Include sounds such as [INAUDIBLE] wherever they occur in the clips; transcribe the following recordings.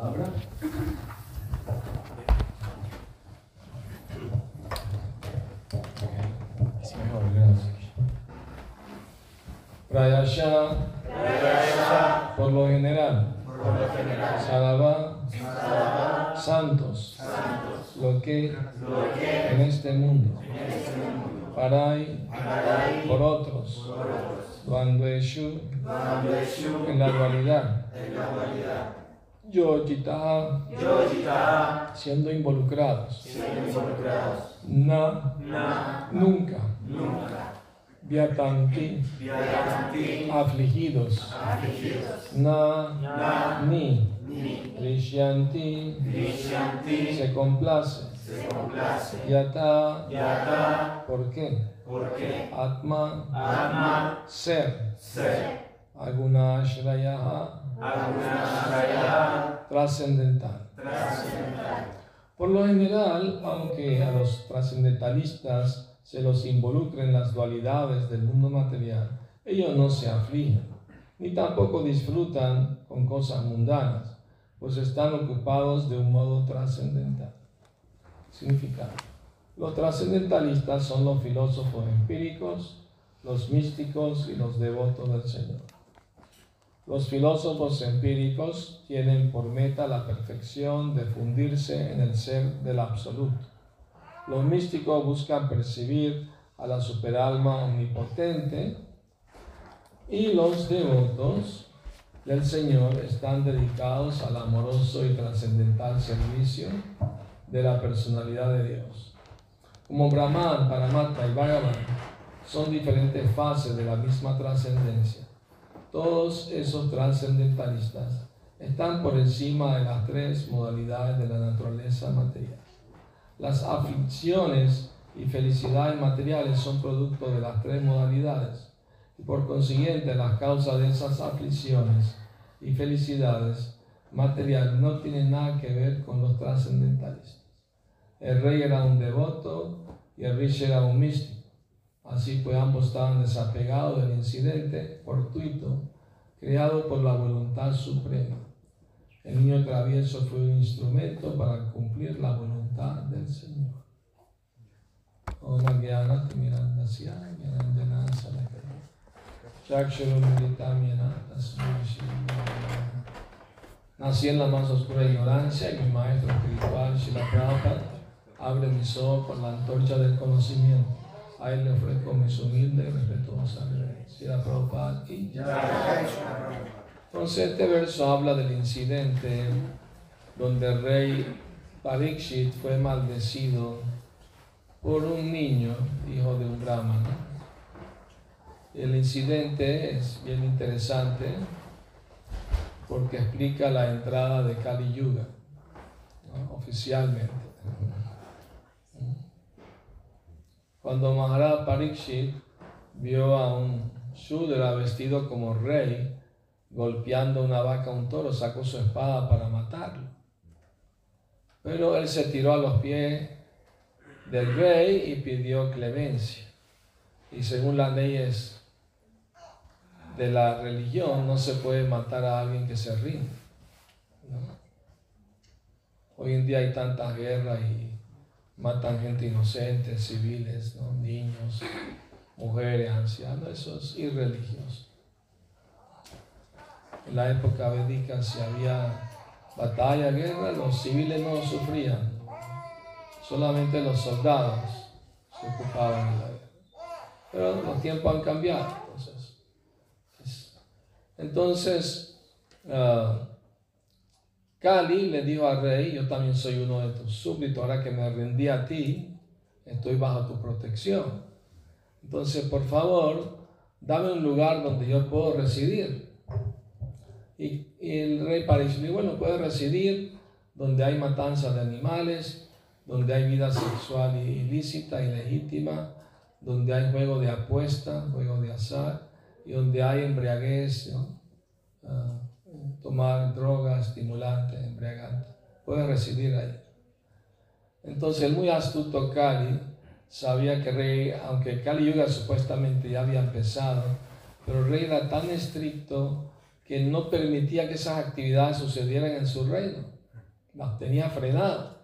palabra. Prayasha, por lo general, Sarava, santos, lo que en este mundo, Parai, por otros, Dvandveshu, en la dualidad, Yojita, siendo involucrados, Na, nunca, Vyatanti, afligidos, Na, ni, Rishyanti, se complace, Yata, ¿por qué? Atma, ser, Aguna Shrayaha, trascendental. Por lo general, aunque a los trascendentalistas se los involucre en las dualidades del mundo material, ellos no se afligen, ni tampoco disfrutan con cosas mundanas, pues están ocupados de un modo trascendental. Significado. Los trascendentalistas son los filósofos empíricos, los místicos y los devotos del Señor. Los filósofos empíricos tienen por meta la perfección de fundirse en el ser del absoluto. Los místicos buscan percibir a la superalma omnipotente y los devotos del Señor están dedicados al amoroso y trascendental servicio de la personalidad de Dios. Como Brahman, Paramatma y Bhagavan son diferentes fases de la misma trascendencia todos esos trascendentalistas están por encima de las tres modalidades de la naturaleza material. Las aflicciones y felicidades materiales son producto de las tres modalidades y por consiguiente las causas de esas aflicciones y felicidades materiales no tienen nada que ver con los trascendentalistas. El rey era un devoto y el rishi era un místico. Así pues ambos estaban desapegados del incidente fortuito creado por la voluntad suprema. El niño travieso fue un instrumento para cumplir la voluntad del Señor. Nací en la más oscura ignorancia y mi maestro espiritual, Shila Prabhupada, abre mis ojos por la antorcha del conocimiento. A él le ofrezco mis humildes y respetuosas Shila Prabhupada y Entonces este verso habla del incidente donde el rey Parikshit fue maldecido por un niño, hijo de un brahmana. El incidente es bien interesante porque explica la entrada de Kali Yuga oficialmente. Cuando Maharaj Parikshit vio a un Shudra vestido como rey, golpeando una vaca a un toro, sacó su espada para matarlo. Pero él se tiró a los pies del rey y pidió clemencia. Y según las leyes de la religión, no se puede matar a alguien que se rinde. Hoy en día hay tantas guerras y matan gente inocente, civiles, niños, mujeres, ancianos, eso es irreligioso. En la época védica, si había batalla, guerra, los civiles no sufrían, solamente los soldados se ocupaban de la guerra. Pero los tiempos han cambiado, entonces. Entonces, uh, Cali le dijo al rey, yo también soy uno de tus súbditos, ahora que me rendí a ti, estoy bajo tu protección. Entonces, por favor, dame un lugar donde yo puedo residir. Y, el rey dijo, bueno, puede residir donde hay matanza de animales, donde hay vida sexual ilícita, ilegítima, donde hay juego de apuesta, juego de azar, y donde hay embriaguez, ah, tomar drogas, estimulantes, embriagantes. Puede residir ahí. Entonces el muy astuto Cali sabía que rey, aunque Kali Yuga supuestamente ya había empezado, pero rey era tan estricto que no permitía que esas actividades sucedieran en su reino. Las tenía frenadas.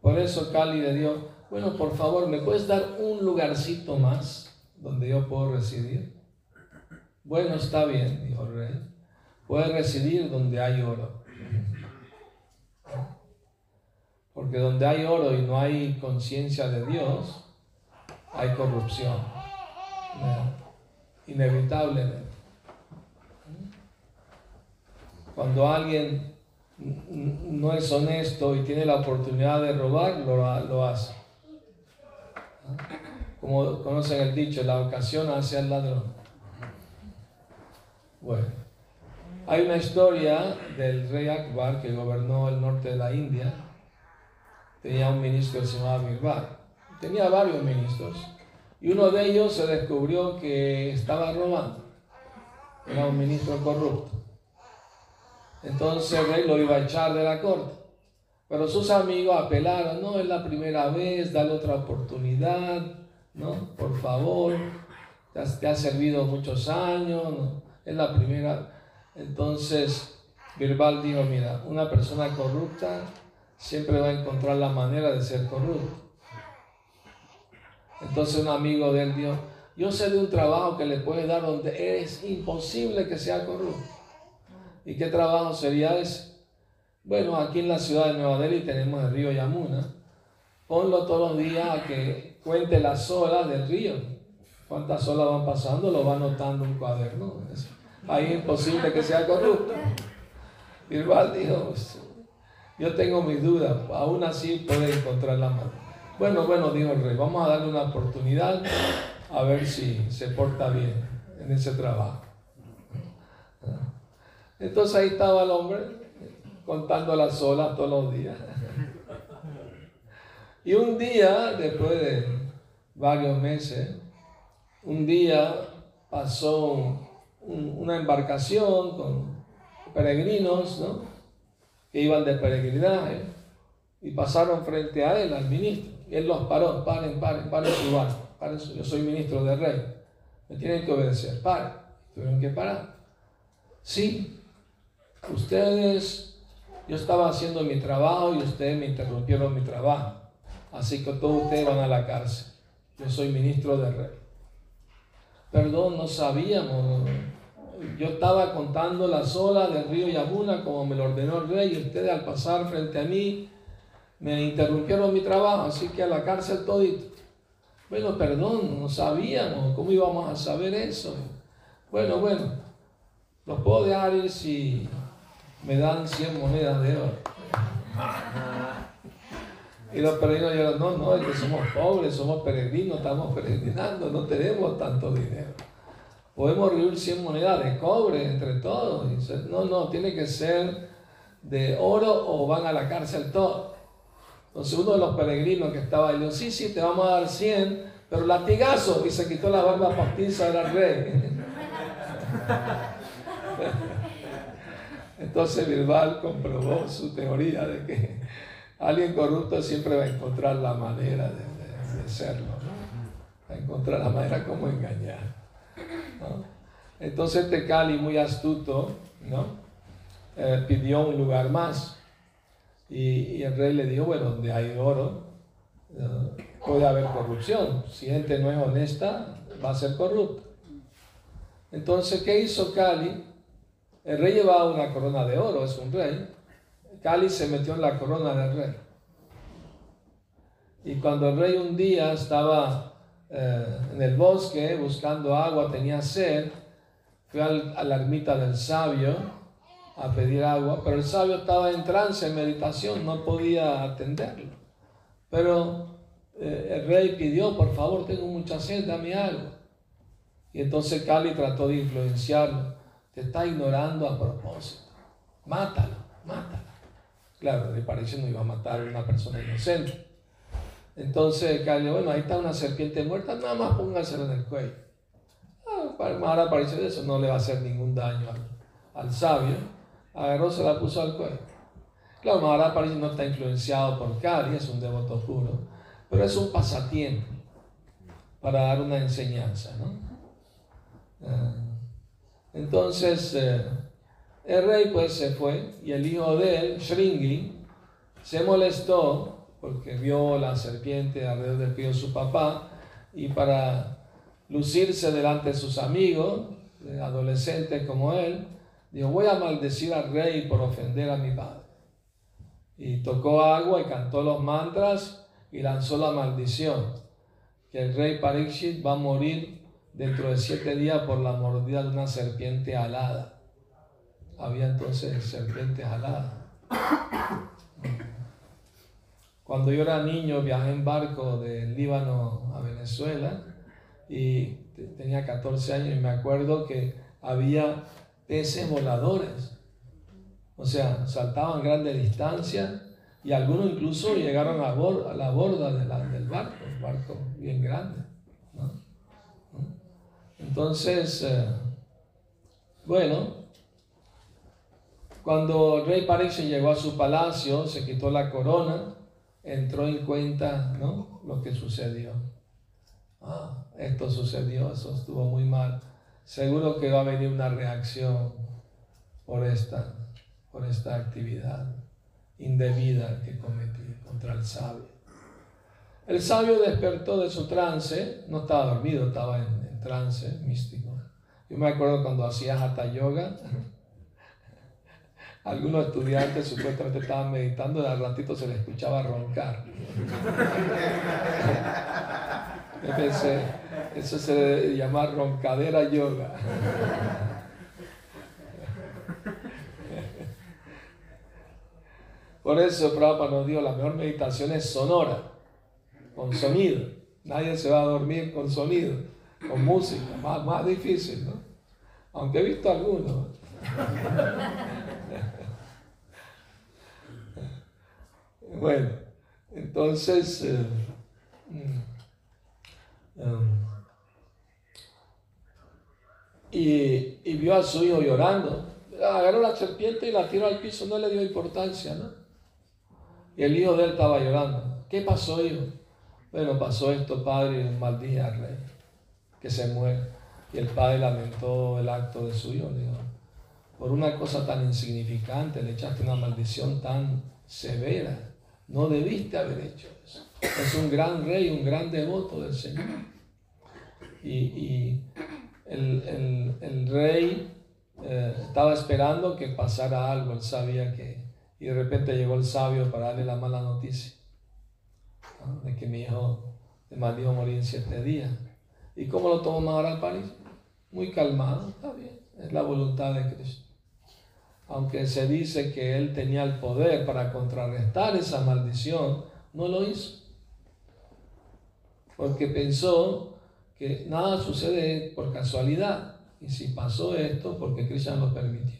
Por eso Cali le dijo, bueno, por favor, ¿me puedes dar un lugarcito más donde yo puedo residir? Bueno, está bien, dijo el rey. Puedes residir donde hay oro. Porque donde hay oro y no hay conciencia de Dios, hay corrupción. Inevitablemente. Cuando alguien no es honesto y tiene la oportunidad de robar, lo, hace. Como conocen el dicho, la ocasión hacia el ladrón. Bueno, hay una historia del rey Akbar que gobernó el norte de la India. Tenía un ministro que se llamaba Birbal. Tenía varios ministros. Y uno de ellos se descubrió que estaba robando. Era un ministro corrupto. Entonces el rey lo iba a echar de la corte. Pero sus amigos apelaron, no, es la primera vez, dale otra oportunidad, ¿no? Por favor, te ha servido muchos años, es la primera. Entonces Birbal dijo, mira, una persona corrupta siempre va a encontrar la manera de ser corrupto. Entonces un amigo de él dijo, yo sé de un trabajo que le puede dar donde es imposible que sea corrupto. ¿Y qué trabajo sería ese? Bueno, aquí en la ciudad de Nueva Delhi tenemos el río Yamuna. Ponlo todos los días a que cuente las olas del río. Cuántas olas van pasando, lo va anotando un cuaderno. Ahí es imposible que sea corrupto. Birbal dijo, pues, yo tengo mis dudas, aún así puede encontrar la mano. Bueno, bueno, dijo el rey, vamos a darle una oportunidad a ver si se porta bien en ese trabajo. Entonces ahí estaba el hombre contando las olas todos los días. Y un día, después de varios meses, un día pasó una embarcación con peregrinos, ¿no? Que iban de peregrinaje y pasaron frente a él, al ministro. Él los paró, paren, paren, paren su barco. yo soy ministro del rey. Me tienen que obedecer, paren. Tuvieron que parar. Sí, ustedes, yo estaba haciendo mi trabajo y ustedes me interrumpieron mi trabajo. Así que todos ustedes van a la cárcel. Yo soy ministro de rey. Perdón, no sabíamos. Yo estaba contando las olas del río Yamuna como me lo ordenó el rey y ustedes al pasar frente a mí me interrumpieron mi trabajo, así que a la cárcel todito. Bueno, perdón, no sabíamos. ¿Cómo íbamos a saber eso? Bueno, bueno, los puedo dejar ir si me dan 100 monedas de oro. Y los peregrinos dijeron, no, no, es que somos pobres, somos peregrinos, estamos peregrinando, no tenemos tanto dinero. Podemos reunir 100 monedas de cobre entre todos. no, no, tiene que ser de oro o van a la cárcel todos. Entonces uno de los peregrinos que estaba ahí dijo, sí, sí, te vamos a dar 100, pero latigazo. Y se quitó la barba postiza, era rey. [LAUGHS] Entonces Bilbao comprobó su teoría de que alguien corrupto siempre va a encontrar la manera de, serlo, va a encontrar la manera como engañar. Entonces este Cali, muy astuto, ¿no? Eh, pidió un lugar más y, el rey le dijo, bueno, donde hay oro puede haber corrupción, si gente no es honesta va a ser corrupta. Entonces, ¿qué hizo Cali? El rey llevaba una corona de oro, es un rey. Cali se metió en la corona del rey. Y cuando el rey un día estaba eh, en el bosque buscando agua, tenía sed, fue a la ermita del sabio a pedir agua, pero el sabio estaba en trance, en meditación, no podía atenderlo. Pero eh, el rey pidió, por favor, tengo mucha sed, dame agua. Y entonces Cali trató de influenciarlo te está ignorando a propósito. Mátalo, mátalo. Claro, le pareció no iba a matar a una persona inocente. Entonces, Cali, bueno, ahí está una serpiente muerta, nada más póngaselo en el cuello. Ah, pareció eso, no le va a hacer ningún daño al, sabio. Agarró, se la puso al cuello. Claro, Mahara parece no está influenciado por Cali, es un devoto puro, pero es un pasatiempo para dar una enseñanza, ¿no? Ah, Entonces, eh, el rey pues se fue y el hijo de él, Shringi, se molestó porque vio la serpiente alrededor del pie de su papá y para lucirse delante de sus amigos, adolescentes como él, dijo, voy a maldecir al rey por ofender a mi padre. Y tocó agua y cantó los mantras y lanzó la maldición, que el rey Parikshit va a morir dentro de siete días por la mordida de una serpiente alada. Había entonces serpientes aladas. Cuando yo era niño viajé en barco del Líbano a Venezuela y tenía 14 años y me acuerdo que había peces voladores. O sea, saltaban grandes distancias y algunos incluso llegaron a, a la borda del barco, un barco bien grande. Entonces, eh, bueno, cuando rey París llegó a su palacio, se quitó la corona, entró en cuenta ¿no? lo que sucedió. Ah, esto sucedió, eso estuvo muy mal. Seguro que va a venir una reacción por esta, por esta actividad indebida que cometí contra el sabio. El sabio despertó de su trance, no estaba dormido, estaba en, en trance místico. Yo me acuerdo cuando hacía hatha yoga, algunos estudiantes supuestamente estaban meditando y al ratito se les escuchaba roncar. [LAUGHS] Yo pensé, eso se debe llamar roncadera yoga. Por eso Prabhupada nos dijo, la mejor meditación es sonora, con sonido. Nadie se va a dormir con sonido, con música, más, más difícil, ¿no? Aunque he visto algunos. Bueno, entonces, eh, mm, um, y, y, vio a su hijo llorando. Agarró la serpiente y la tiró al piso, no le dio importancia, ¿no? Y el hijo de él estaba llorando. ¿Qué pasó, hijo? Bueno, pasó esto, padre, y maldije al rey, que se muere. Y el padre lamentó el acto de su hijo. Dijo, por una cosa tan insignificante le echaste una maldición tan severa. No debiste haber hecho eso. Es un gran rey, un gran devoto del Señor. Y, el, rey eh, estaba esperando que pasara algo, él sabía que... Y de repente llegó el sabio para darle la mala noticia de que mi hijo de a morir en siete días. ¿Y cómo lo tomó Maharaj París? Muy calmado, está bien, es la voluntad de Cristo aunque se dice que él tenía el poder para contrarrestar esa maldición, no lo hizo. Porque pensó que nada sucede por casualidad. Y si pasó esto, porque Krishna lo permitió.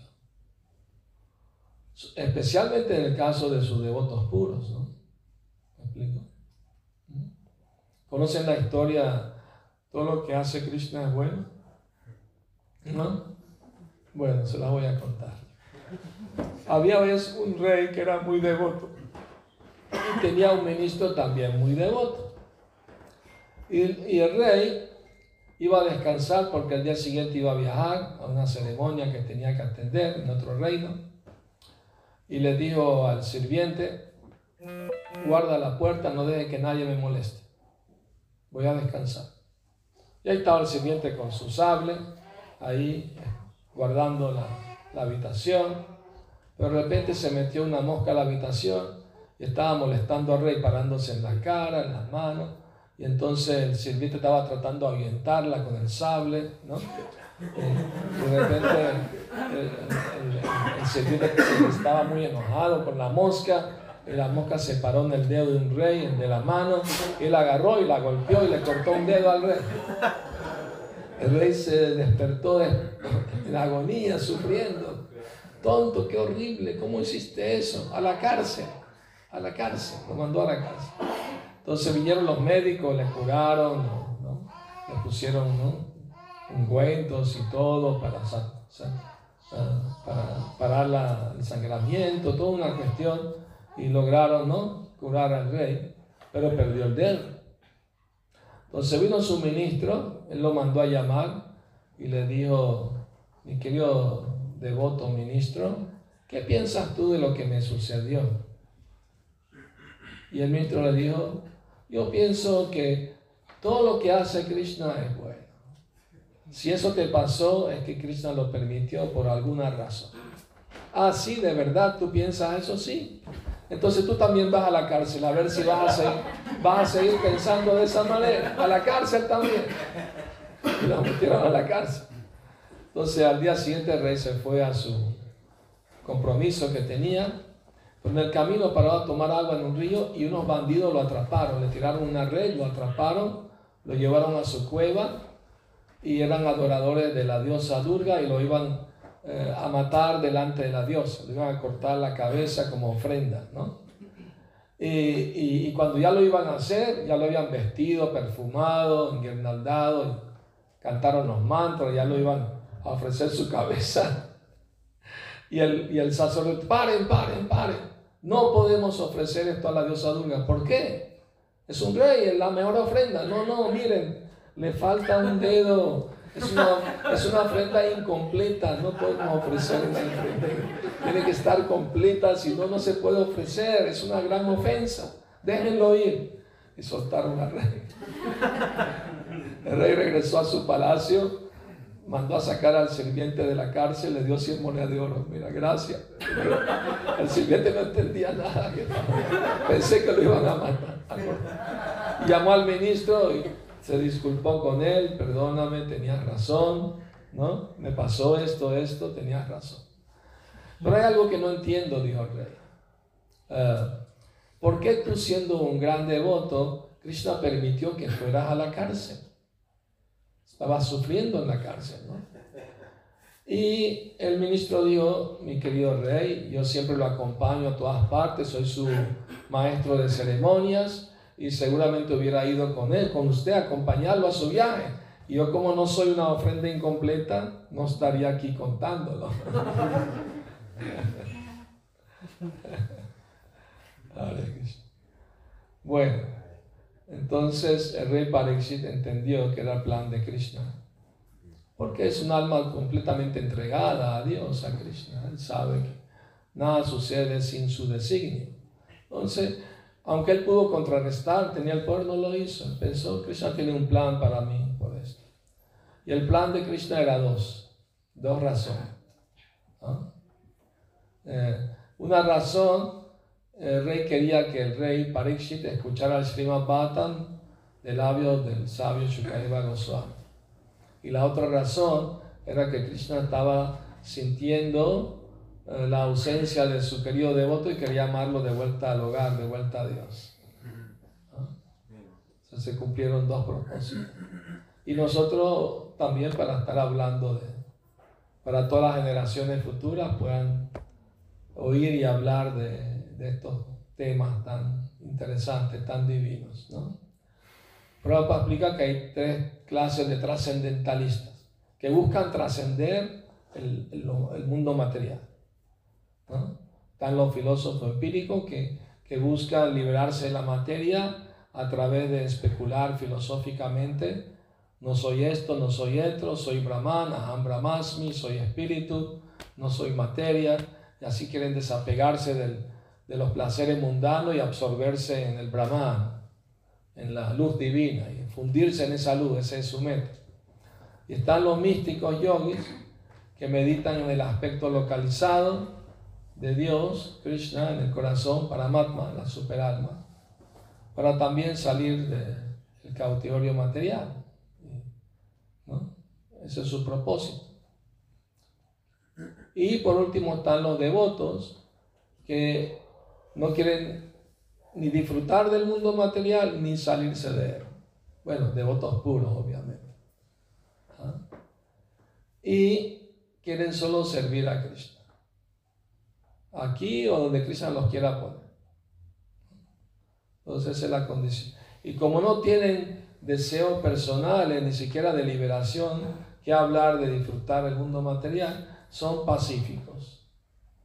Especialmente en el caso de sus devotos puros, ¿no? ¿Me explico? ¿Mm? ¿Conocen la historia? Todo lo que hace Krishna es bueno. ¿No? Bueno, se la voy a contar. Había vez un rey que era muy devoto y tenía un ministro también muy devoto. Y, el rey iba a descansar porque el día siguiente iba a viajar a una ceremonia que tenía que atender en otro reino. Y le dijo al sirviente, guarda la puerta, no deje que nadie me moleste. Voy a descansar. Y ahí estaba el sirviente con su sable, ahí guardando la, la habitación, pero de repente se metió una mosca a la habitación y estaba molestando al rey parándose en la cara, en las manos, y entonces el sirviente estaba tratando de ahuyentarla con el sable, ¿no? Y de repente el, sirviente estaba muy enojado con la mosca, y la mosca se paró en el dedo de un rey, de la mano, y agarró y la golpeó y le cortó un dedo al rey. El rey se despertó en agonía, sufriendo. Tonto, qué horrible, ¿cómo hiciste eso? A la cárcel, a la cárcel, lo mandó a la cárcel. Entonces vinieron los médicos, le curaron, le pusieron ungüentos y todo para, para parar el sangramiento, toda una cuestión, y lograron ¿no? curar al rey, pero perdió el dedo. Entonces vino su ministro, él lo mandó a llamar y le dijo, mi querido devoto ministro, ¿qué piensas tú de lo que me sucedió? Y el ministro le dijo, yo pienso que todo lo que hace Krishna es bueno. Si eso te pasó, es que Krishna lo permitió por alguna razón. Ah, sí, de verdad, tú piensas eso, sí. Entonces tú también vas a la cárcel a ver si vas a seguir, pensando de esa manera. A la cárcel también. Y lo metieron a la cárcel. Entonces al día siguiente el rey se fue a su compromiso que tenía. en el camino paró a tomar agua en un río y unos bandidos lo atraparon. Le tiraron una red, lo atraparon, lo llevaron a su cueva y eran adoradores de la diosa Durga y lo iban eh, a matar delante de la diosa, le iban a cortar la cabeza como ofrenda, ¿no? Y, cuando ya lo iban a hacer, ya lo habían vestido, perfumado, enguirnaldado, cantaron los mantras, ya lo iban a ofrecer su cabeza. Y el, y el sacerdote, paren, paren, paren, no podemos ofrecer esto a la diosa Durga. ¿Por qué? Es un rey, es la mejor ofrenda. No, no, miren, le falta un dedo es una, es una ofrenda incompleta, no podemos ofrecer una ofrenda. Tiene que estar completa, si no, no se puede ofrecer. Es una gran ofensa. Déjenlo ir. Y soltaron al rey. El rey regresó a su palacio, mandó a sacar al sirviente de la cárcel, le dio 100 monedas de oro. Mira, gracias. el sirviente no entendía nada. Pensé que lo iban a matar. Llamó al ministro y se disculpó con él, perdóname, tenías razón, ¿no? Me pasó esto, esto, tenías razón. Pero hay algo que no entiendo, dijo el rey. Eh, ¿Por qué tú siendo un gran devoto, Krishna permitió que fueras a la cárcel? Estabas sufriendo en la cárcel, ¿no? Y el ministro dijo, mi querido rey, yo siempre lo acompaño a todas partes, soy su maestro de ceremonias, y seguramente hubiera ido con él, con usted, a acompañarlo a su viaje. Y yo como no soy una ofrenda incompleta, no estaría aquí contándolo. [LAUGHS] bueno, entonces el rey Pariksit entendió que era el plan de Krishna. Porque es un alma completamente entregada a Dios, a Krishna. Él sabe que nada sucede sin su designio. Entonces, aunque él pudo contrarrestar, tenía el poder, no lo hizo. Pensó, Krishna tiene un plan para mí por esto. Y el plan de Krishna era dos, dos razones. Eh, una razón, el rey quería que el rey Parikshit escuchara el Srimad Bhattan de labios del sabio Shukadeva Goswami. Y la otra razón era que Krishna estaba sintiendo la ausencia de su querido devoto y quería amarlo de vuelta al hogar, de vuelta a Dios. se cumplieron dos propósitos. Y nosotros también para estar hablando de, para todas las generaciones futuras puedan oír y hablar de, de estos temas tan interesantes, tan divinos. ¿no? Prabhupada explica que hay tres clases de trascendentalistas que buscan trascender el, el mundo material. Están los filósofos empíricos que, que buscan liberarse de la materia a través de especular filosóficamente. No soy esto, no soy esto, soy Brahman, Aham Brahmasmi, soy espíritu, no soy materia. Y así quieren desapegarse del, de los placeres mundanos y absorberse en el Brahman, en la luz divina, y fundirse en esa luz, ese es su meta. Y están los místicos yogis que meditan en el aspecto localizado de Dios, Krishna, en el corazón, para Paramatma, la superalma, para también salir del cautiverio material. ¿no? Ese es su propósito. Y por último están los devotos que no quieren ni disfrutar del mundo material ni salirse de él. Bueno, devotos puros, obviamente. ¿Ah? Y quieren solo servir a Krishna aquí o donde Cristo los quiera poner. Entonces esa es la condición. Y como no tienen deseos personales, ni siquiera de liberación, que hablar de disfrutar el mundo material, son pacíficos.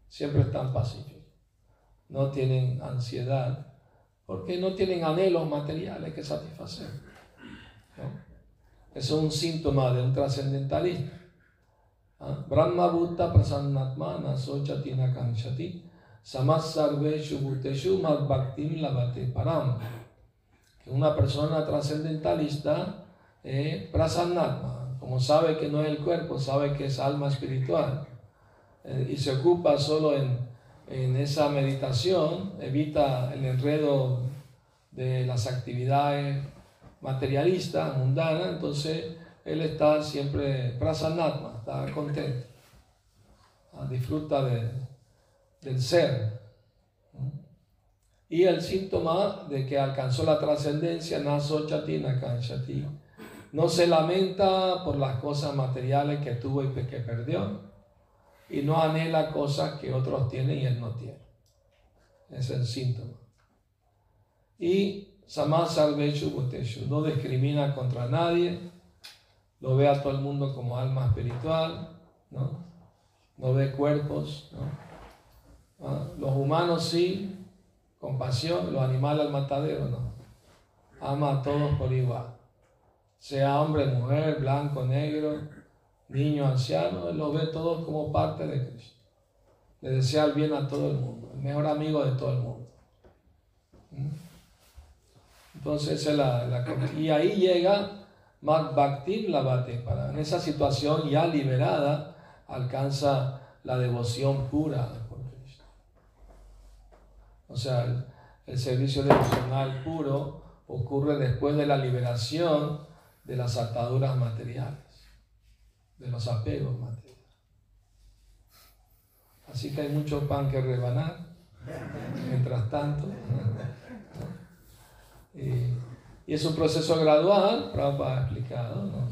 Siempre están pacíficos. No tienen ansiedad, porque no tienen anhelos materiales que satisfacer. Eso es un síntoma de un trascendentalista. Brahma Bhutta Prasannatma Nasochati Nakanshati Samas Sarveshu Bhuteshu Bhaktim Lavate Param. Una persona trascendentalista, eh, Prasannatma, como sabe que no es el cuerpo, sabe que es alma espiritual, eh, y se ocupa solo en, en esa meditación, evita el enredo de las actividades materialistas, mundanas, entonces él está siempre prasanatma, está contento, ah, disfruta de, del ser. Y el síntoma de que alcanzó la trascendencia, naso chatina kanshati, no se lamenta por las cosas materiales que tuvo y que perdió, y no anhela cosas que otros tienen y él no tiene. Es el síntoma. Y no discrimina contra nadie, lo ve a todo el mundo como alma espiritual, ¿no? No ve cuerpos, ¿no? ¿Ah? Los humanos sí, compasión, los animales al matadero no. Ama a todos por igual. Sea hombre, mujer, blanco, negro, niño, anciano, él los ve todos como parte de Cristo. Le desea el bien a todo el mundo, el mejor amigo de todo el mundo. ¿Mm? Entonces, la, y ahí llega Bhakti Lavate, para en esa situación ya liberada, alcanza la devoción pura por Cristo. O sea, el, servicio devocional puro ocurre después de la liberación de las ataduras materiales, de los apegos materiales. Así que hay mucho pan que rebanar, mientras tanto. Es un proceso gradual, Prabhupada ha explicado, ¿no?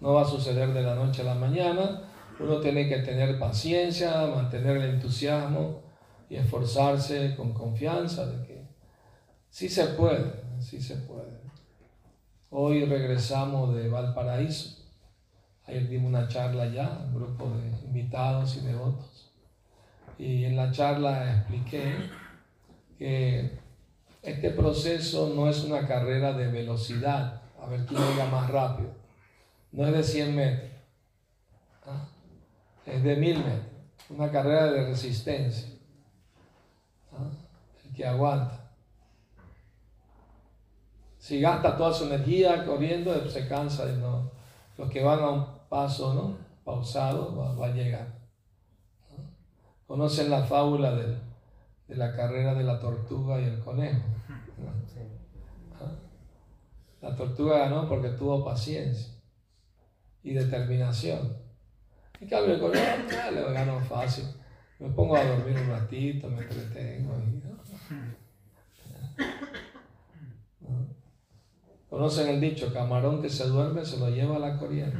no va a suceder de la noche a la mañana. Uno tiene que tener paciencia, mantener el entusiasmo y esforzarse con confianza de que sí se puede, sí se puede. Hoy regresamos de Valparaíso. Ayer dimos una charla allá, un grupo de invitados y devotos. Y en la charla expliqué que este proceso no es una carrera de velocidad, a ver quién llega más rápido. No es de 100 metros, ¿ah? es de 1000 metros. Una carrera de resistencia. ¿ah? El que aguanta. Si gasta toda su energía corriendo, se cansa y no. Los que van a un paso ¿no? pausado va, a llegar. ¿Conocen la fábula de la carrera de la tortuga y el conejo? La tortuga ganó porque tuvo paciencia y determinación. En cambio, el conejo [LAUGHS] le ganó fácil. Me pongo a dormir un ratito, me entretengo. [LAUGHS] Conocen el dicho, camarón que se duerme se lo lleva a la corriente.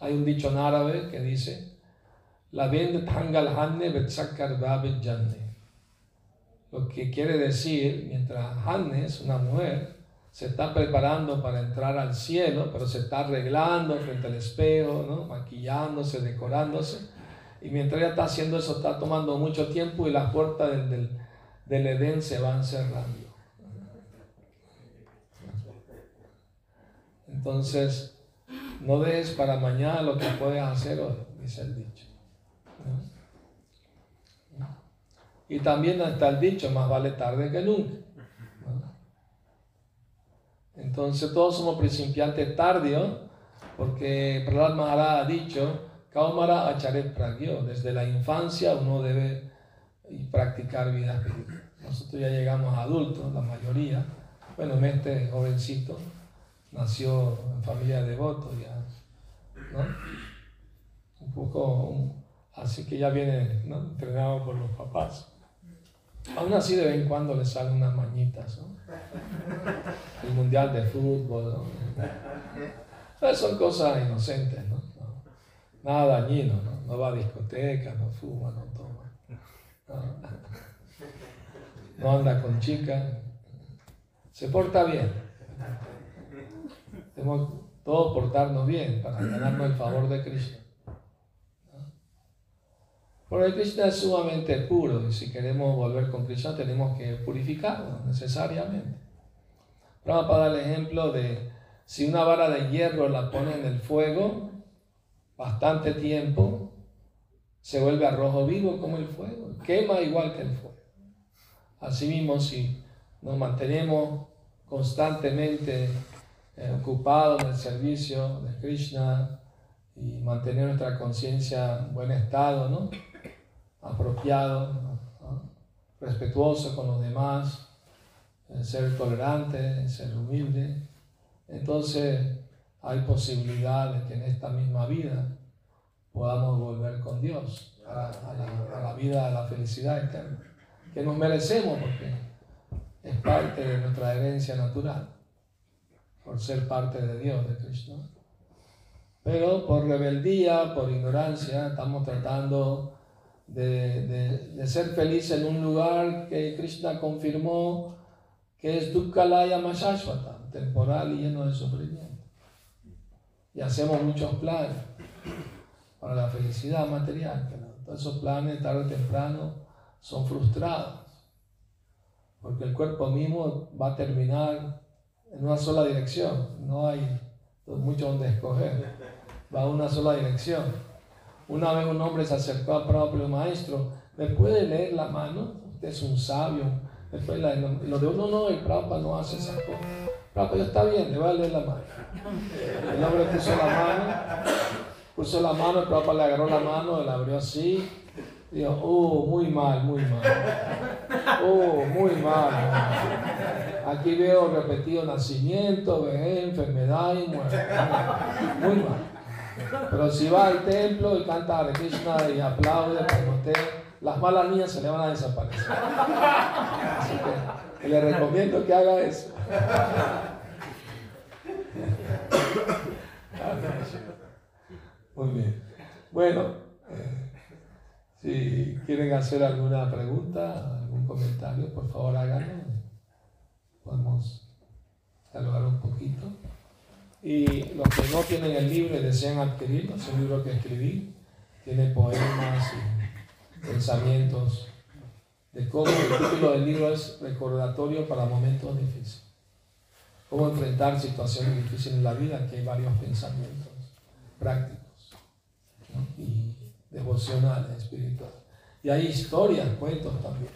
Hay un dicho en árabe que dice, la. Lo que quiere decir, mientras Hannes, una mujer, se está preparando para entrar al cielo, pero se está arreglando frente al espejo, maquillándose, decorándose, y mientras ella está haciendo eso está tomando mucho tiempo y las puertas del, del, Edén se van cerrando. Entonces, no dejes para mañana lo que puedes hacer hoy, dice el dicho. Y también está el dicho, más vale tarde que nunca. Entonces todos somos principiantes tardíos, porque Prahlad Maharaj ha dicho, Kaumara Acharet Pragyo, desde la infancia uno debe practicar vida espiritual. Nosotros ya llegamos adultos, la mayoría. Bueno, este jovencito nació en familia de devotos ya. Un poco, así que ya viene entrenado por los papás. Aún así de vez en cuando le salen unas mañitas, ¿no? El mundial de fútbol, ¿no? son cosas inocentes, ¿no? Nada dañino, ¿no? No va a discoteca, no fuma, no toma. No, anda con chicas. Se porta bien. Tenemos todos portarnos bien para ganarnos el favor de Cristo. Porque Krishna es sumamente puro y si queremos volver con Krishna tenemos que purificarlo necesariamente. Vamos para dar el ejemplo de Si una vara de hierro la pone en el fuego bastante tiempo, se vuelve rojo vivo como el fuego, quema igual que el fuego. Asimismo, si nos mantenemos constantemente eh, ocupados en el servicio de Krishna y mantener nuestra conciencia en buen estado, ¿no? Apropiado, respetuoso con los demás, eh, ser tolerante, ser humilde, entonces hay posibilidad de que en esta misma vida podamos volver con Dios a, la, vida, a la felicidad eterna, que nos merecemos porque es parte de nuestra herencia natural, por ser parte de Dios, de Krishna. Pero por rebeldía, por ignorancia, estamos tratando de, de, ser felices en un lugar que Krishna confirmó que es Dukkalaya Mashashvata, temporal y lleno de sufrimiento. Y hacemos muchos planes para la felicidad material, pero todos esos planes tarde o temprano son frustrados, porque el cuerpo mismo va a terminar en una sola dirección, no hay mucho donde escoger, va a una sola dirección. Una vez un hombre se acercó al propio maestro, ¿me puede leer la mano? Usted es un sabio. Después lo de uno no, el Prabhupada no hace esas cosas. Prabhupada está bien, le voy a leer la mano. El hombre puso la mano, puso la mano, el Prabhupada le agarró la mano, la abrió así. Dijo, oh, muy mal, muy mal. Oh, muy mal. Aquí veo repetido nacimiento, enfermedad y muerte. Muy mal. Pero si va al templo y canta Hare Krishna y aplaude como usted, las malas niñas se le van a desaparecer. Así que le recomiendo que haga eso. Muy bien. Bueno, eh, si quieren hacer alguna pregunta, algún comentario, por favor háganlo. Podemos dialogar un poquito. Y los que no tienen el libro y desean adquirirlo, es un libro que escribí, tiene poemas y pensamientos de cómo el título del libro es Recordatorio para momentos difíciles. Cómo enfrentar situaciones difíciles en la vida, aquí hay varios pensamientos prácticos y devocionales, espirituales. Y hay historias, cuentos también.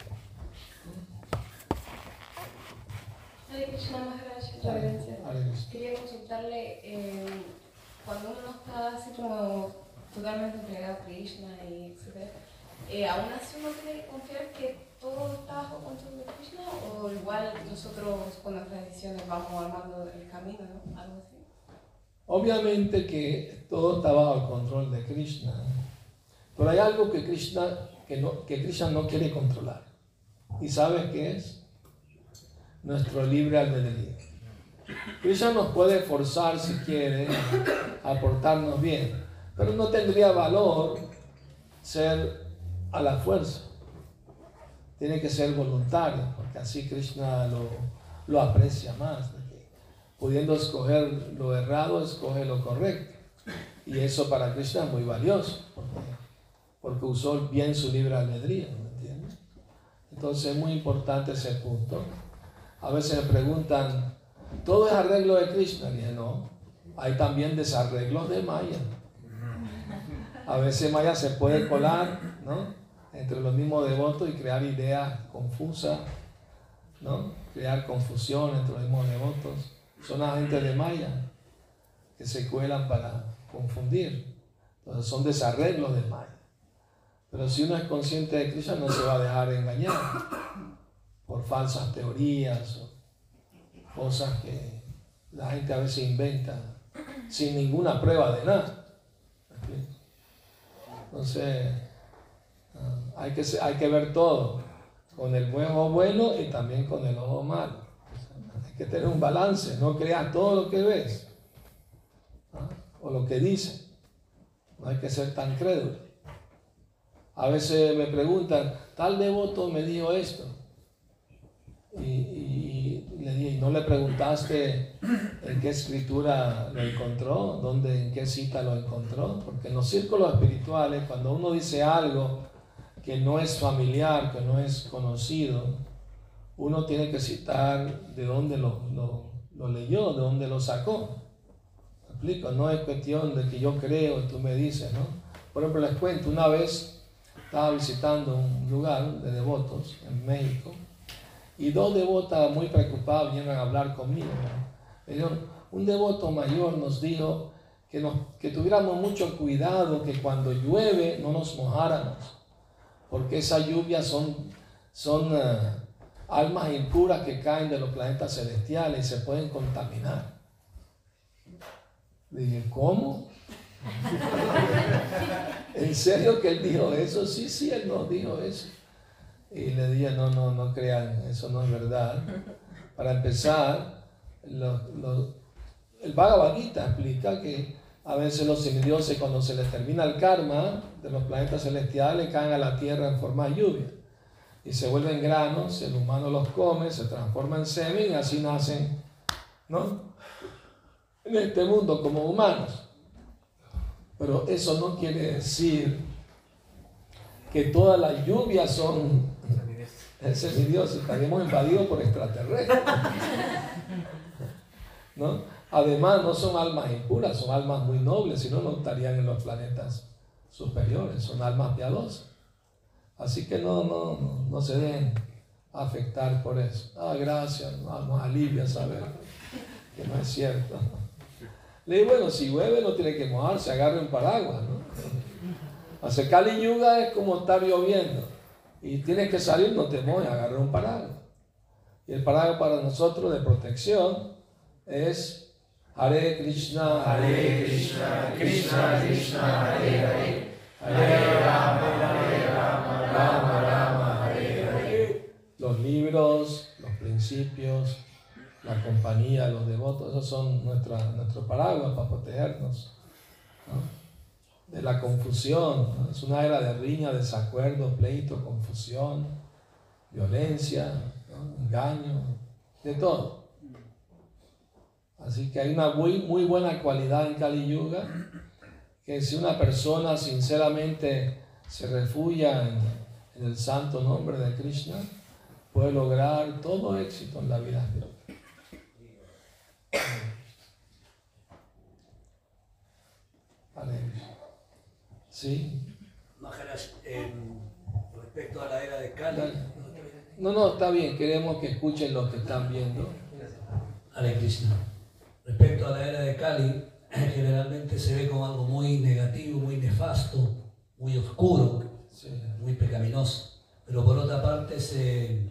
Quería consultarle, eh, cuando uno no está así como totalmente entregado a Krishna y etc., eh, ¿aún así uno tiene que confiar que todo está bajo control de Krishna o igual nosotros con nuestras decisiones vamos armando el camino, ¿no? Algo así. Obviamente que todo está bajo control de Krishna, pero hay algo que Krishna, que, no, que Krishna no quiere controlar. ¿Y sabe qué es? Nuestro libre albedrío. Krishna nos puede forzar si quiere a portarnos bien, pero no tendría valor ser a la fuerza. Tiene que ser voluntario, porque así Krishna lo, lo aprecia más. pudiendo escoger lo errado, escoge lo correcto. Y eso para Krishna es muy valioso, porque, usó bien su libre albedrío, ¿me entiendes? Entonces es muy importante ese punto. A veces me preguntan, todo es arreglo de Krishna. Dije, no, hay también desarreglos de Maya. A veces Maya se puede colar ¿no? entre los mismos devotos y crear ideas confusas, ¿no? crear confusión entre los mismos devotos. Son agentes de Maya que se cuelan para confundir. Entonces son desarreglos de Maya. Pero si uno es consciente de Krishna no se va a dejar engañar por falsas teorías cosas que la gente a veces inventa sin ninguna prueba de nada. Entonces, ah, hay que, hay que ver todo, con el buen ojo bueno y también con el ojo malo. Hay que tener un balance, no creas todo lo que ves ¿ah? o lo que dicen. No hay que ser tan crédulo. A veces me preguntan, tal devoto me dijo esto. Y, le dije, ¿no le preguntaste en qué escritura lo encontró? ¿Dónde, en qué cita lo encontró? Porque en los círculos espirituales, cuando uno dice algo que no es familiar, que no es conocido, uno tiene que citar de dónde lo, lo, lo leyó, de dónde lo sacó. explico, no es cuestión de que yo creo y tú me dices, ¿no? Por ejemplo, les cuento, una vez estaba visitando un lugar de devotos en México y dos devotas muy preocupadas vinieron a hablar conmigo. un devoto mayor nos dijo que tuviéramos mucho cuidado, que cuando llueve no nos mojáramos, porque esas lluvias son, son eh, almas impuras que caen de los planetas celestiales y se pueden contaminar. Dije, ¿cómo? [LAUGHS] ¿En serio que él dijo eso? Sí, sí, él nos dijo eso. Y le dije, no, no, no crean, eso no es verdad. Para empezar, el Bhagavad Gita explica que a veces los semidioses cuando se les termina el karma de los planetas celestiales caen a la tierra en forma de lluvia y se vuelven granos, el humano los come, se transforma en semen y así nacen, ¿no? En este mundo como humanos. Pero eso no quiere decir que todas las lluvias son semidioses, estaríamos invadidos por extraterrestres. [LAUGHS] ¿No? Además, no son almas impuras, son almas muy nobles, si no, no estarían en los planetas superiores, son almas piadosas. Así que no, no, no, se dejen afectar por eso. Ah, gracias, nos alivia saber que no es cierto. [LAUGHS] Le digo, bueno, si llueve no tiene que mojarse, agarre un paraguas, ¿no? Hacer Kali Yuga es como estar lloviendo y tienes que salir, no te mojes, agarre un paraguas. Y el paraguas para nosotros de protección es Hare Krishna, Hare Krishna, Krishna Krishna, Hare Hare, Hare Rama, Hare Rama, Rama Rama, Hare Hare. Los libros, los principios, la compañía, los devotos, esos son nuestra, nuestro paraguas para protegernos de la confusión. Es una era de riña, desacuerdo, pleito, confusión, violencia, engaño, de todo. Así que hay una muy, muy buena cualidad en Kali Yuga, que si una persona sinceramente se refugia en, el santo nombre de Krishna, puede lograr todo éxito en la vida espiritual. Sí. respecto a la era de Cali. No, no, está bien, queremos que escuchen lo que están viendo. Ale Krishna. Respecto a la era de Cali, [CLEARS THROAT] generalmente se ve como algo muy negativo, muy nefasto, muy oscuro, muy pecaminoso. Pero por otra parte se,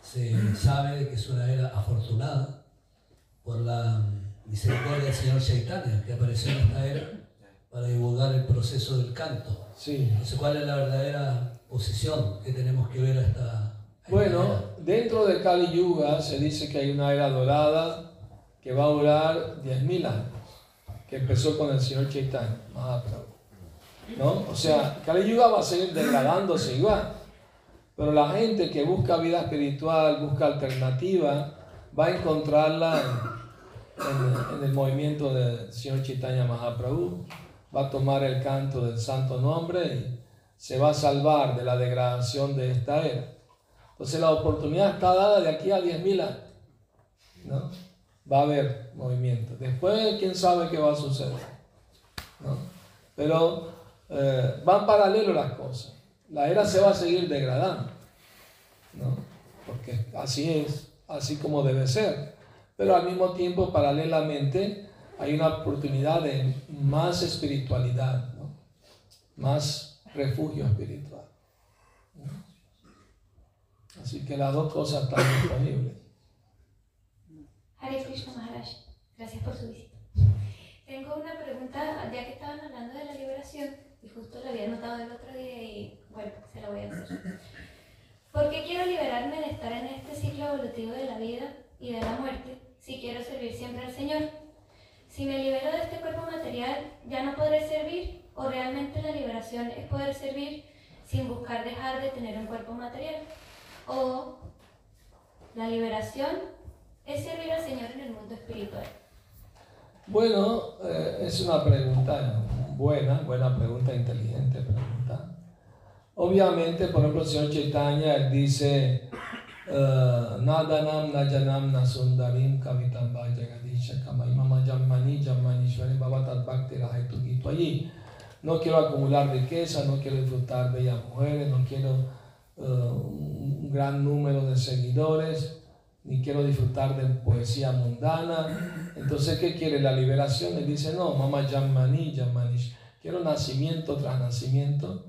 se sabe que es una era afortunada por la misericordia del Señor Chaitanya, que apareció en esta era para divulgar el proceso del canto. Sí. No sé cuál es la verdadera posición que tenemos que ver a esta. bueno, dentro de Kali Yuga se dice que hay una era dorada que va a durar 10.000 años, que empezó con el Señor Chaitanya, Mahaprabhu. ¿No? O sea, Kali Yuga va a seguir degradándose igual, pero la gente que busca vida espiritual, busca alternativa, va a encontrarla en, el movimiento del Señor Chaitanya Mahaprabhu, va a tomar el canto del santo nombre y se va a salvar de la degradación de esta era. Entonces la oportunidad está dada de aquí a 10.000 años. ¿no? Va a haber movimiento. Después, quién sabe qué va a suceder. ¿no? Pero eh, van paralelo las cosas. La era se va a seguir degradando. ¿no? Porque así es, así como debe ser pero al mismo tiempo, paralelamente, hay una oportunidad de más espiritualidad, más refugio espiritual. Así que las dos cosas están disponibles. Hare Krishna Maharaj, gracias por su visita. Tengo una pregunta, ya que estaban hablando de la liberación, y justo la había notado el otro día y bueno, se la voy a hacer. ¿Por qué quiero liberarme de estar en este ciclo evolutivo de la vida y de la muerte si quiero servir siempre al Señor. Si me libero de este cuerpo material, ya no podré servir o realmente la liberación es poder servir sin buscar dejar de tener un cuerpo material. O la liberación es servir al Señor en el mundo espiritual. Bueno, eh, es una pregunta buena, buena pregunta, inteligente pregunta. Obviamente, por ejemplo, el señor Chaitanya dice Nadanam Najanam Nasundarim Kavitamba Jagadisha Kamai Mama Bhavatat Bhakti Rahaitu allí. No quiero acumular riqueza, no quiero disfrutar bellas mujeres, no quiero uh, un gran número de seguidores, ni quiero disfrutar de poesía mundana. Entonces, ¿qué quiere? La liberación. Él dice, no, Mama Jammani Jammanish. Quiero nacimiento tras nacimiento,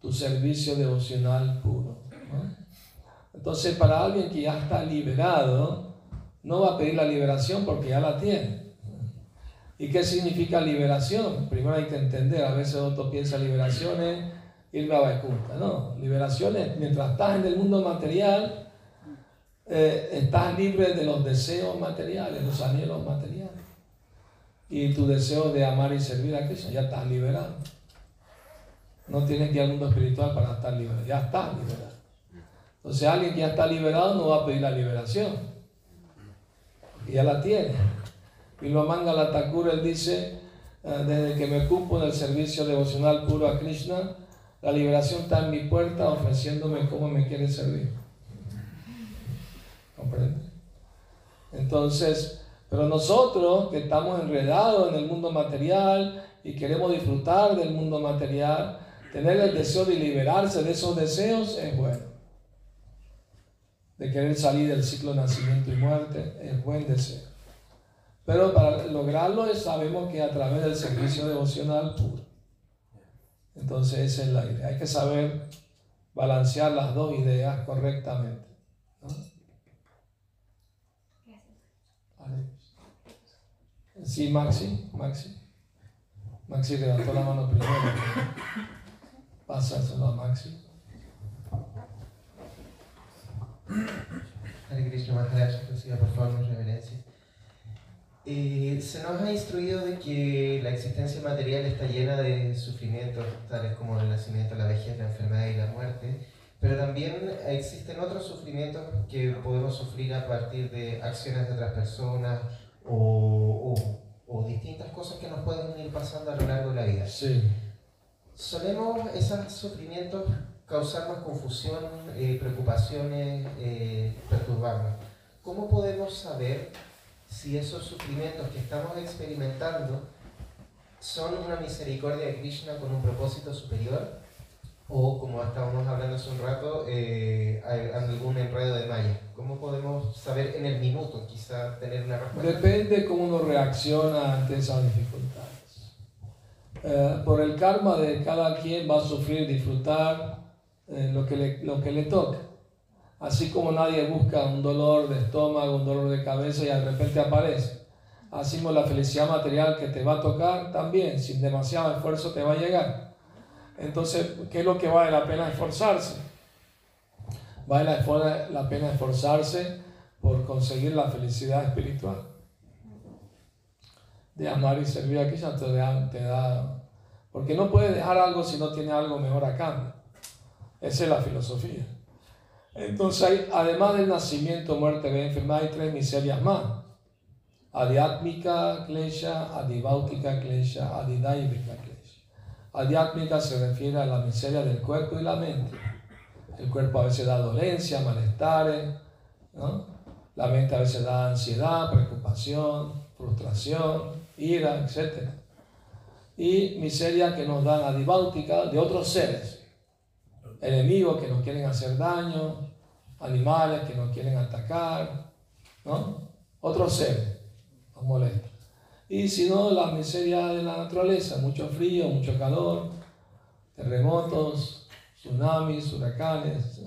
tu servicio devocional puro. Entonces, para alguien que ya está liberado, no va a pedir la liberación porque ya la tiene. ¿Y qué significa liberación? Primero hay que entender, a veces otro piensa liberación es irme a Vaikunta. No, liberación es mientras estás en el mundo material, eh, estás libre de los deseos materiales, los anhelos materiales. Y tu deseo de amar y servir a Cristo, ya estás liberado. No tienes que ir al mundo espiritual para estar libre, ya estás liberado. Entonces alguien que ya está liberado no va a pedir la liberación. Ya la tiene. Y lo manga la Thakur, él dice, eh, desde que me ocupo del servicio devocional puro a Krishna, la liberación está en mi puerta ofreciéndome cómo me quiere servir. ¿Comprende? Entonces, pero nosotros que estamos enredados en el mundo material y queremos disfrutar del mundo material, tener el deseo de liberarse de esos deseos es bueno de querer salir del ciclo de nacimiento y muerte, es buen deseo. Pero para lograrlo sabemos que a través del servicio devocional puro. Entonces esa es la idea. Hay que saber balancear las dos ideas correctamente. Sí, Maxi, Maxi. Maxi levantó la mano primero. Pásaselo a Maxi. Hare Krishna Maharaj, por favor, mi reverencia. Eh, se nos ha instruido de que la existencia material está llena de sufrimientos, tales como el nacimiento, la vejez, la enfermedad y la muerte, pero también existen otros sufrimientos que podemos sufrir a partir de acciones de otras personas o, o, distintas cosas que nos pueden ir pasando a lo largo de la vida. Sí. Solemos esos sufrimientos causarnos confusión, eh, preocupaciones, eh, perturbarnos. ¿Cómo podemos saber si esos sufrimientos que estamos experimentando son una misericordia de Krishna con un propósito superior? O, como estábamos hablando hace un rato, eh, algún enredo de malla. ¿Cómo podemos saber en el minuto, quizá, tener una respuesta? Depende cómo uno reacciona ante esas dificultades. Eh, por el karma de cada quien va a sufrir, disfrutar eh, lo, que le, lo que le toca. Así como nadie busca un dolor de estómago, un dolor de cabeza y de repente aparece. Así como la felicidad material que te va a tocar también, sin demasiado esfuerzo te va a llegar. Entonces, ¿qué es lo que vale la pena esforzarse? Vale la pena esforzarse por conseguir la felicidad espiritual. De amar y servir a Cristo te te da... Porque no puedes dejar algo si no tiene algo mejor a cambio. Esa es la filosofía. Entonces, además del nacimiento, muerte, vida, hay tres miserias más. Adiátmica klesha, adibáutica klesha, adidaivika klesha. Adiátmica se refiere a la miseria del cuerpo y la mente. El cuerpo a veces da dolencia, malestares. La mente a veces da ansiedad, preocupación, frustración, ira, etc. Y miseria que nos dan adibáutica de otros seres enemigos que nos quieren hacer daño, animales que nos quieren atacar, ¿no? Otros seres nos molestan. Y si no, la miseria de la naturaleza, mucho frío, mucho calor, terremotos, tsunamis, huracanes.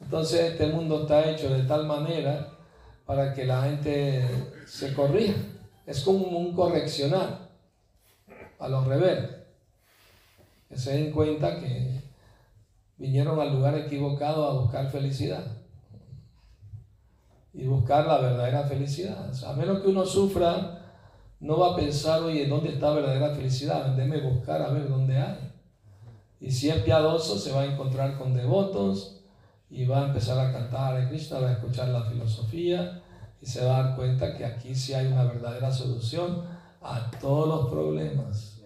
Entonces este mundo está hecho de tal manera para que la gente se corrija. Es como un correccional a los rebeldes que se den cuenta que vinieron al lugar equivocado a buscar felicidad y buscar la verdadera felicidad. a menos que uno sufra, no va a pensar, oye, ¿dónde está la verdadera felicidad? Déme buscar a ver dónde hay. Y si es piadoso, se va a encontrar con devotos y va a empezar a cantar a Krishna, va a escuchar la filosofía y se va a dar cuenta que aquí sí hay una verdadera solución a todos los problemas.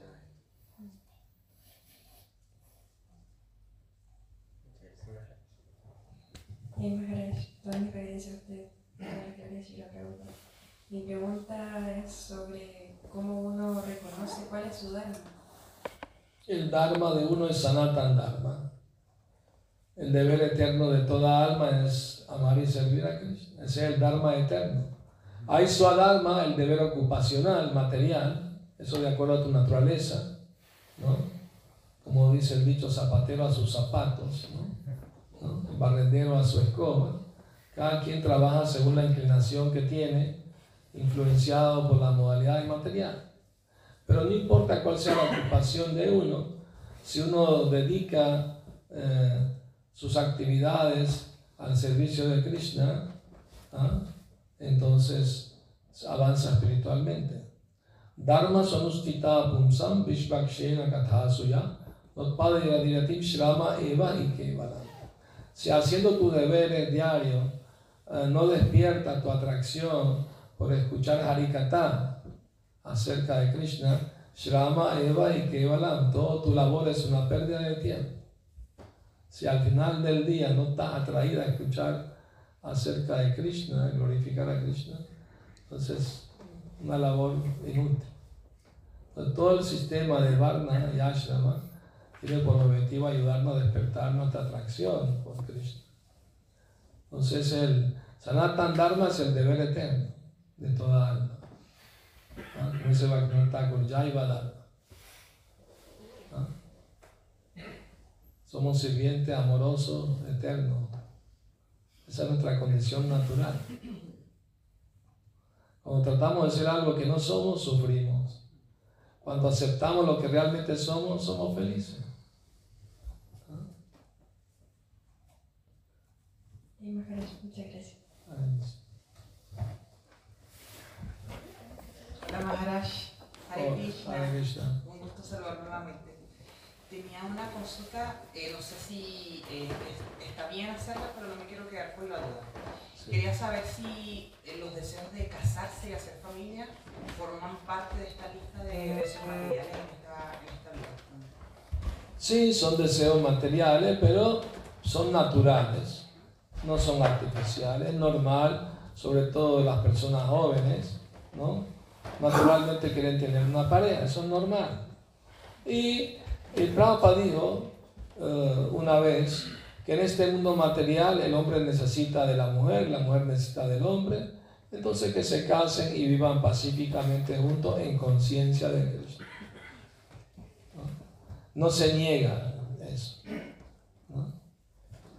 Mi pregunta es sobre cómo uno reconoce cuál es su Dharma. El Dharma de uno es Sanatan Dharma. El deber eterno de toda alma es amar y servir a Krishna. Ese es el Dharma eterno. Hay su Dharma, el deber ocupacional, material, eso de acuerdo a tu naturaleza, ¿no? Como dice el dicho, zapatero a sus zapatos. El barrendero a su escoba. Cada quien trabaja según la inclinación que tiene, influenciado por la modalidad material. Pero no importa cuál sea la ocupación de uno, si uno dedica eh, sus actividades al servicio de Krishna, ¿ah? entonces avanza espiritualmente. Dharma sonustita pumsam vishvakshena kathasuya shrama eva y Si haciendo tu deber diario eh, no despierta tu atracción por escuchar Harikata acerca de Krishna, Shrama, Eva y Kevalam, todo tu labor es una pérdida de tiempo. Si al final del día no estás atraída a escuchar acerca de Krishna, glorificar a Krishna, entonces una labor inútil. todo el sistema de Varna y Ashrama tiene por objetivo ayudarnos a despertar nuestra atracción Krishna. Entonces el Sanatan Dharma es el deber eterno de toda alma. Como dice Bhaktivinoda Jaiva Dharma. Somos sirvientes amorosos, eternos. Esa es nuestra condición natural. Cuando tratamos de ser algo que no somos, sufrimos. Cuando aceptamos lo que realmente somos, somos felices. Muchas gracias. Hola Maharaj, Hare Krishna. Un gusto saludar nuevamente tenía una consulta, eh, no sé si eh, está bien hacerla, pero no me quiero quedar con la duda. Quería saber si eh, los deseos de casarse y hacer familia forman parte de esta lista de deseos materiales en esta, en esta vida. Sí, son deseos materiales, pero son naturales, no son artificiales. Es normal, sobre todo las personas jóvenes, ¿no? Naturalmente quieren tener una pareja, eso es normal. Y el Prabhupada dijo eh, una vez que en este mundo material el hombre necesita de la mujer, la mujer necesita del hombre, entonces que se casen y vivan pacíficamente juntos en conciencia de Cristo. ¿No? se niega eso.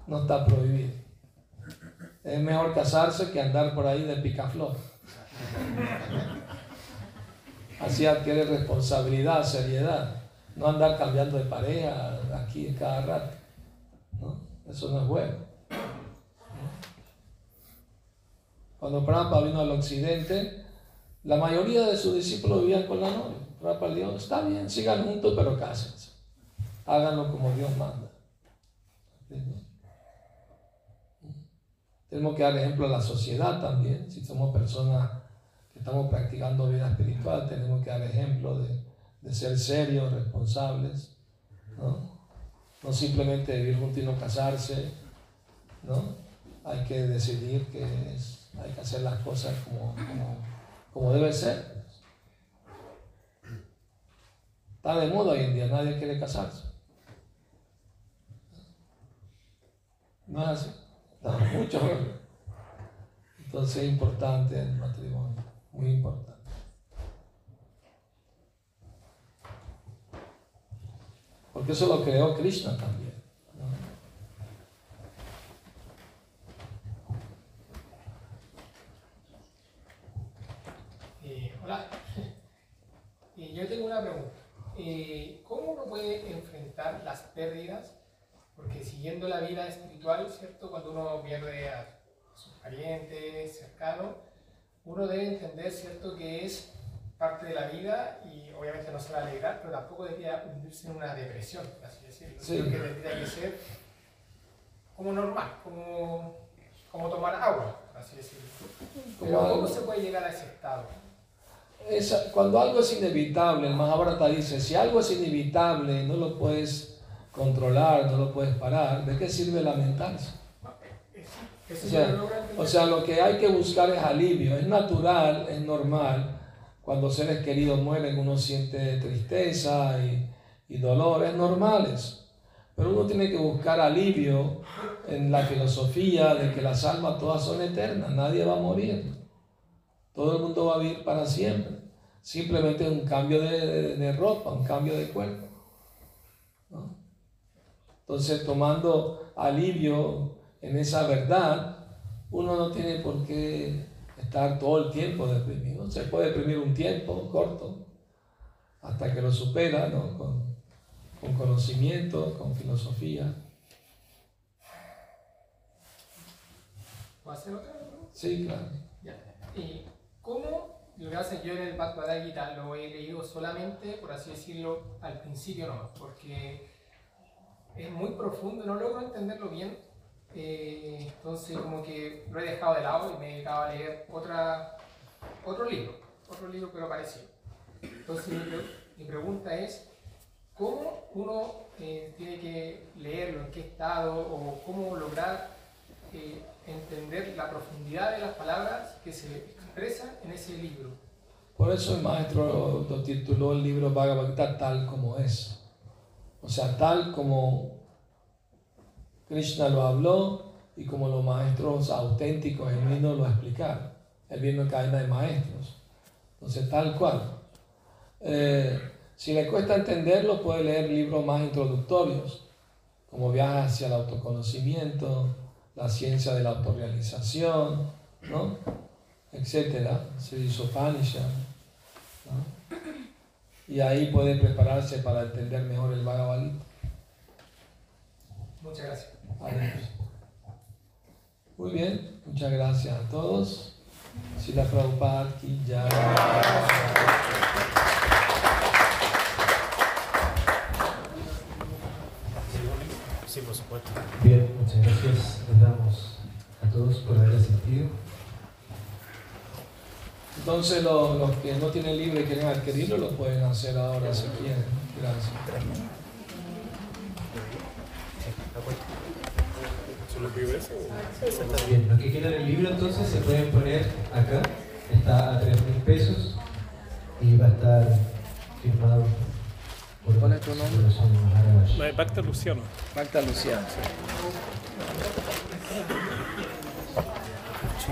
¿no? está prohibido. Es mejor casarse que andar por ahí de picaflor. Así adquiere responsabilidad, seriedad. No andar cambiando de pareja aquí cada rato. ¿no? Eso no es bueno. Cuando Prabhupada vino al occidente, la mayoría de sus discípulos vivían con la novia. Prabhupada dijo, está bien, sigan juntos, pero cásense. Háganlo como Dios manda. Tenemos que dar ejemplo a la sociedad también. Si somos personas que estamos practicando vida espiritual, tenemos que dar ejemplo de de ser serios, responsables, ¿no? No simplemente vivir juntos y no casarse, ¿no? Hay que decidir que hay que hacer las cosas como, como, debe ser. Está de moda hoy en día, nadie quiere casarse. No es así. Mucho. Entonces es importante el matrimonio, muy importante. Porque eso lo creó Krishna también. Eh, hola, [LAUGHS] eh, yo tengo una pregunta. Eh, ¿Cómo uno puede enfrentar las pérdidas? Porque siguiendo la vida espiritual, ¿cierto? Cuando uno pierde a sus parientes, cercanos, uno debe entender, ¿cierto? Que es parte de la vida y obviamente no se va a alegrar, pero tampoco debería hundirse en una depresión, así decirlo. Sí. que tendría que ser como normal, como, como tomar agua, así decirlo. Pero ¿cómo se puede llegar a ese estado? cuando algo es inevitable, el Mahabharata dice, si algo es inevitable, no lo puedes controlar, no lo puedes parar, ¿de qué sirve lamentarse? O sea, o sea, lo que hay que buscar es alivio. Es natural, es normal. Cuando seres queridos mueren, uno siente tristeza y, y dolores normales. Pero uno tiene que buscar alivio en la filosofía de que las almas todas son eternas, nadie va a morir. Todo el mundo va a vivir para siempre. Simplemente un cambio de, ropa, un cambio de cuerpo. Entonces, tomando alivio en esa verdad, uno no tiene por qué estar todo el tiempo deprimido. Se puede deprimir un tiempo corto hasta que lo supera con, conocimiento, con filosofía. ¿Va a hacer otra? Sí, claro. ¿Y cómo lo que yo en el Bhagavad Gita lo he leído solamente, por así decirlo, al principio no, porque es muy profundo, no logro entenderlo bien, eh, entonces como que lo he dejado de lado y me he dedicado a leer otra, otro libro, otro libro pero parecido. Entonces mi, pregunta es, ¿cómo uno eh, tiene que leerlo, en qué estado o cómo lograr eh, entender la profundidad de las palabras que se expresa en ese libro. Por eso el maestro lo tituló el libro Bhagavad Gita tal como es. O sea, tal como Krishna lo habló y como los maestros auténticos genuinos lo explicaron. Él viene en cadena de maestros. Entonces, tal cual. Eh, si le cuesta entenderlo, puede leer libros más introductorios, como Viaje hacia el autoconocimiento, La ciencia de la autorrealización, ¿no? etcétera, se hizo ¿no? Y ahí puede prepararse para entender mejor el Bhagavad Muchas gracias. Muy bien, muchas gracias a todos. Si la Prabhupada aquí ya. Sí, por supuesto. Bien, muchas gracias. Les damos a todos por haber asistido. Entonces los, que no tienen libro y quieren adquirirlo lo pueden hacer ahora si quieren. Gracias. Bien, los que quieran el libro entonces se pueden poner acá, está a 3 mil pesos y va a estar firmado por ¿Cuál es tu nombre? Bacta Luciano. Bacta Luciano. Sí.